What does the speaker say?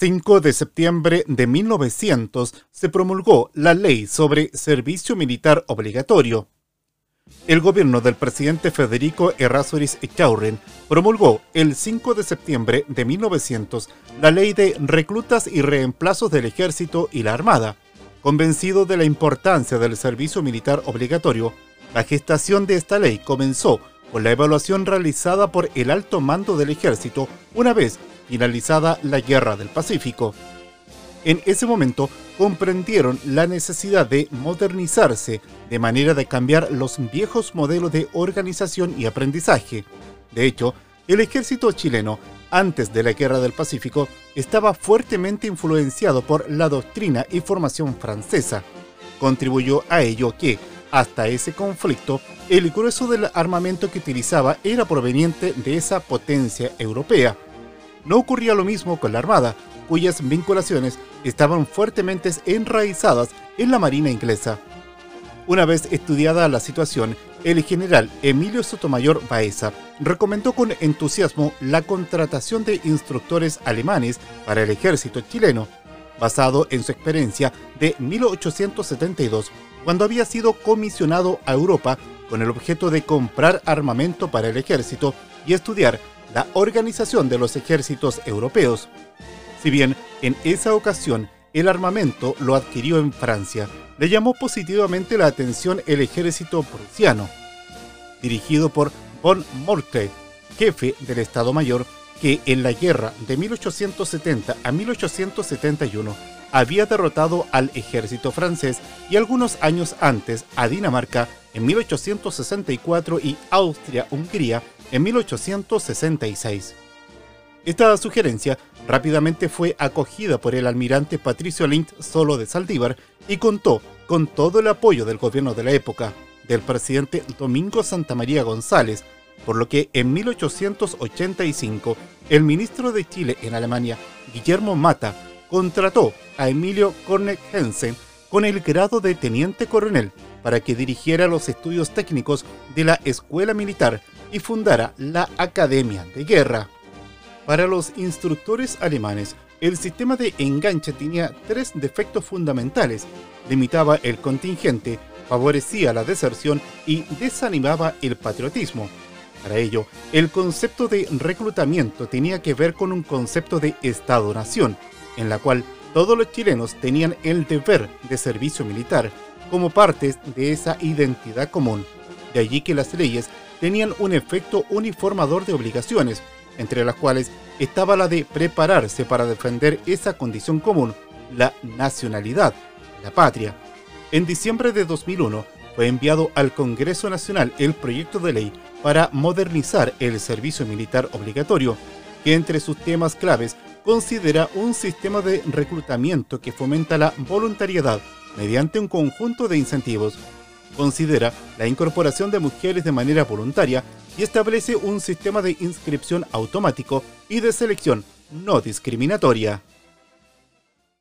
5 de septiembre de 1900 se promulgó la ley sobre servicio militar obligatorio. El gobierno del presidente Federico Errázuriz Echaurren promulgó el 5 de septiembre de 1900 la ley de reclutas y reemplazos del ejército y la armada. Convencido de la importancia del servicio militar obligatorio, la gestación de esta ley comenzó con la evaluación realizada por el alto mando del ejército una vez finalizada la Guerra del Pacífico. En ese momento comprendieron la necesidad de modernizarse de manera de cambiar los viejos modelos de organización y aprendizaje. De hecho, el ejército chileno, antes de la Guerra del Pacífico, estaba fuertemente influenciado por la doctrina y formación francesa. Contribuyó a ello que, hasta ese conflicto, el grueso del armamento que utilizaba era proveniente de esa potencia europea. No ocurría lo mismo con la Armada, cuyas vinculaciones estaban fuertemente enraizadas en la Marina inglesa. Una vez estudiada la situación, el general Emilio Sotomayor Baeza recomendó con entusiasmo la contratación de instructores alemanes para el ejército chileno, basado en su experiencia de 1872, cuando había sido comisionado a Europa con el objeto de comprar armamento para el ejército y estudiar la organización de los ejércitos europeos. Si bien en esa ocasión el armamento lo adquirió en Francia, le llamó positivamente la atención el ejército prusiano, dirigido por von Moltke, jefe del Estado Mayor, que en la guerra de 1870 a 1871 había derrotado al ejército francés y algunos años antes a Dinamarca en 1864 y Austria-Hungría en 1866. Esta sugerencia rápidamente fue acogida por el almirante Patricio Lint Solo de Saldívar y contó con todo el apoyo del gobierno de la época, del presidente Domingo Santa María González, por lo que en 1885 el ministro de Chile en Alemania, Guillermo Mata, contrató a Emilio Kornek Hensen con el grado de teniente coronel para que dirigiera los estudios técnicos de la escuela militar y fundara la Academia de Guerra. Para los instructores alemanes, el sistema de enganche tenía tres defectos fundamentales. Limitaba el contingente, favorecía la deserción y desanimaba el patriotismo. Para ello, el concepto de reclutamiento tenía que ver con un concepto de Estado-nación, en la cual todos los chilenos tenían el deber de servicio militar como parte de esa identidad común. De allí que las leyes tenían un efecto uniformador de obligaciones, entre las cuales estaba la de prepararse para defender esa condición común, la nacionalidad, la patria. En diciembre de 2001 fue enviado al Congreso Nacional el proyecto de ley para modernizar el servicio militar obligatorio, que entre sus temas claves considera un sistema de reclutamiento que fomenta la voluntariedad mediante un conjunto de incentivos considera la incorporación de mujeres de manera voluntaria y establece un sistema de inscripción automático y de selección no discriminatoria.